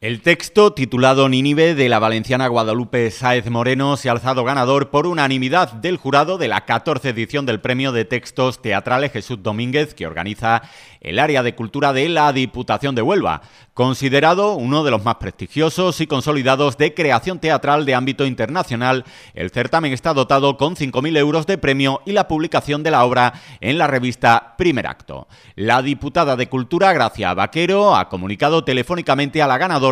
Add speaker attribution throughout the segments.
Speaker 1: El texto, titulado Nínive, de la valenciana Guadalupe Sáez Moreno, se ha alzado ganador por unanimidad del jurado de la 14 edición del Premio de Textos Teatrales Jesús Domínguez, que organiza el área de cultura de la Diputación de Huelva, considerado uno de los más prestigiosos y consolidados de creación teatral de ámbito internacional. El certamen está dotado con 5.000 euros de premio y la publicación de la obra en la revista Primer Acto. La diputada de Cultura, Gracia Vaquero, ha comunicado telefónicamente a la ganadora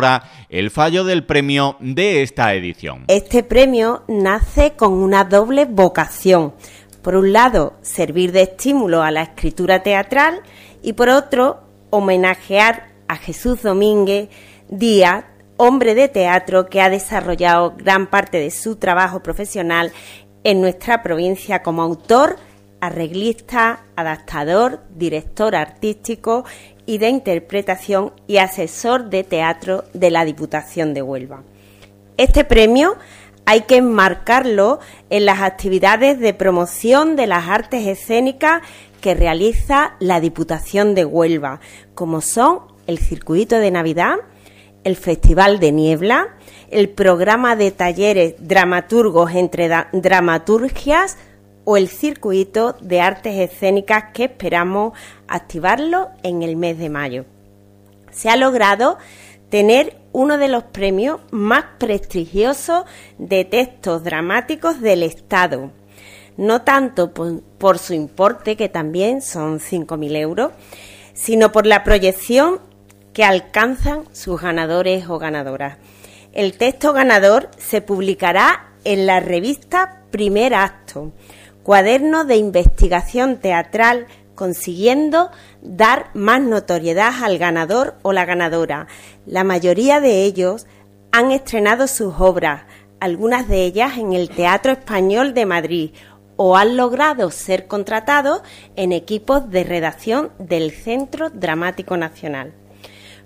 Speaker 1: el fallo del premio de esta edición.
Speaker 2: Este premio nace con una doble vocación. Por un lado, servir de estímulo a la escritura teatral y por otro, homenajear a Jesús Domínguez Díaz, hombre de teatro que ha desarrollado gran parte de su trabajo profesional en nuestra provincia como autor, arreglista, adaptador, director artístico y de interpretación y asesor de teatro de la Diputación de Huelva. Este premio hay que enmarcarlo en las actividades de promoción de las artes escénicas que realiza la Diputación de Huelva, como son el Circuito de Navidad, el Festival de Niebla, el programa de talleres dramaturgos entre dramaturgias o el circuito de artes escénicas que esperamos activarlo en el mes de mayo. Se ha logrado tener uno de los premios más prestigiosos de textos dramáticos del Estado, no tanto por, su importe, que también son 5.000 euros, sino por la proyección que alcanzan sus ganadores o ganadoras. El texto ganador se publicará en la revista Primer Acto, cuaderno de investigación teatral consiguiendo dar más notoriedad al ganador o la ganadora. La mayoría de ellos han estrenado sus obras, algunas de ellas en el Teatro Español de Madrid, o han logrado ser contratados en equipos de redacción del Centro Dramático Nacional.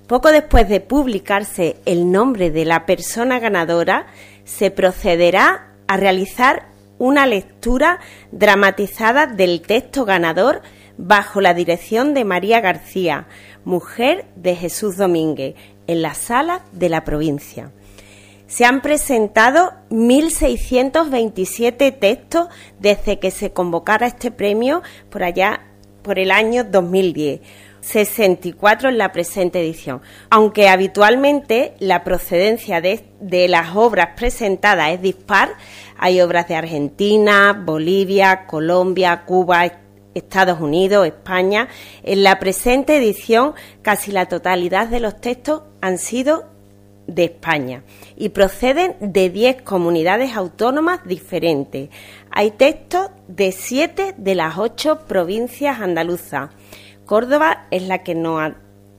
Speaker 2: Poco después de publicarse el nombre de la persona ganadora, se procederá a realizar una lectura dramatizada del texto ganador bajo la dirección de María García, mujer de Jesús Domínguez, en la sala de la provincia. Se han presentado 1.627 textos desde que se convocara este premio por allá por el año 2010 64 en la presente edición. Aunque habitualmente la procedencia de, las obras presentadas es dispar, hay obras de Argentina, Bolivia, Colombia, Cuba, Estados Unidos, España. En la presente edición casi la totalidad de los textos han sido de España y proceden de 10 comunidades autónomas diferentes. Hay textos de 7 de las 8 provincias andaluzas Córdoba es la que no ha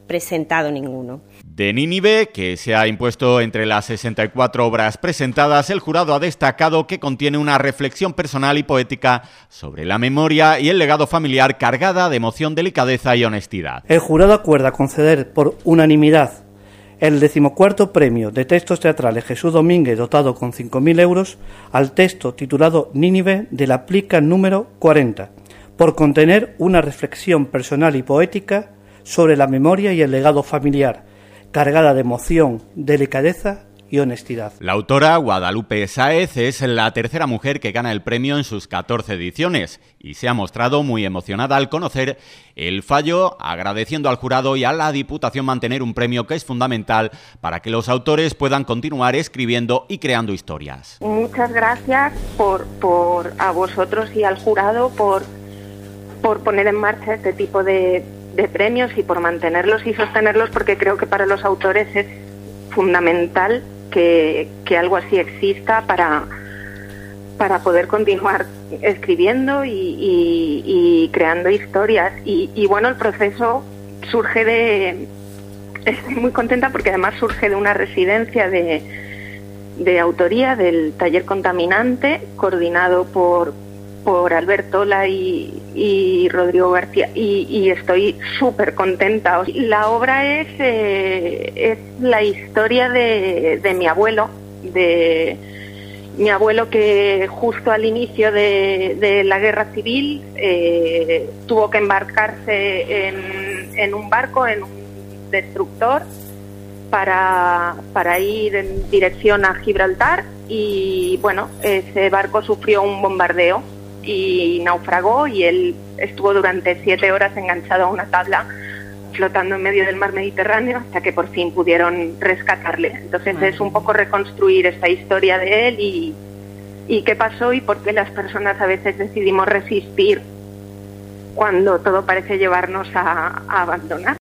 Speaker 2: presentado ninguno.
Speaker 1: De Nínive, que se ha impuesto entre las 64 obras presentadas, el jurado ha destacado que contiene una reflexión personal y poética sobre la memoria y el legado familiar cargada de emoción, delicadeza y honestidad.
Speaker 3: El jurado acuerda conceder por unanimidad el decimocuarto premio de textos teatrales Jesús Domínguez, dotado con 5.000 euros, al texto titulado Nínive de la plica número 40 por contener una reflexión personal y poética sobre la memoria y el legado familiar, cargada de emoción, delicadeza y honestidad.
Speaker 1: La autora, Guadalupe Sáez, es la tercera mujer que gana el premio en sus 14 ediciones y se ha mostrado muy emocionada al conocer el fallo, agradeciendo al jurado y a la Diputación mantener un premio que es fundamental para que los autores puedan continuar escribiendo y creando historias.
Speaker 4: Muchas gracias por, por a vosotros y al jurado por por poner en marcha este tipo de, premios y por mantenerlos y sostenerlos porque creo que para los autores es fundamental que, algo así exista para, para poder continuar escribiendo y, creando historias. Y, bueno, el proceso surge de... Estoy muy contenta porque además surge de una residencia de, de autoría del taller contaminante coordinado por, por Albertola y, y Rodrigo García y, estoy súper contenta. La obra es, eh, es la historia de, mi abuelo, de mi abuelo que justo al inicio de, de la guerra civil eh, tuvo que embarcarse en, en un barco, en un destructor para, para ir en dirección a Gibraltar y bueno, ese barco sufrió un bombardeo y naufragó y él estuvo durante siete horas enganchado a una tabla flotando en medio del mar Mediterráneo hasta que por fin pudieron rescatarle. Entonces es un poco reconstruir esta historia de él y, y qué pasó y por qué las personas a veces decidimos resistir cuando todo parece llevarnos a, abandonar.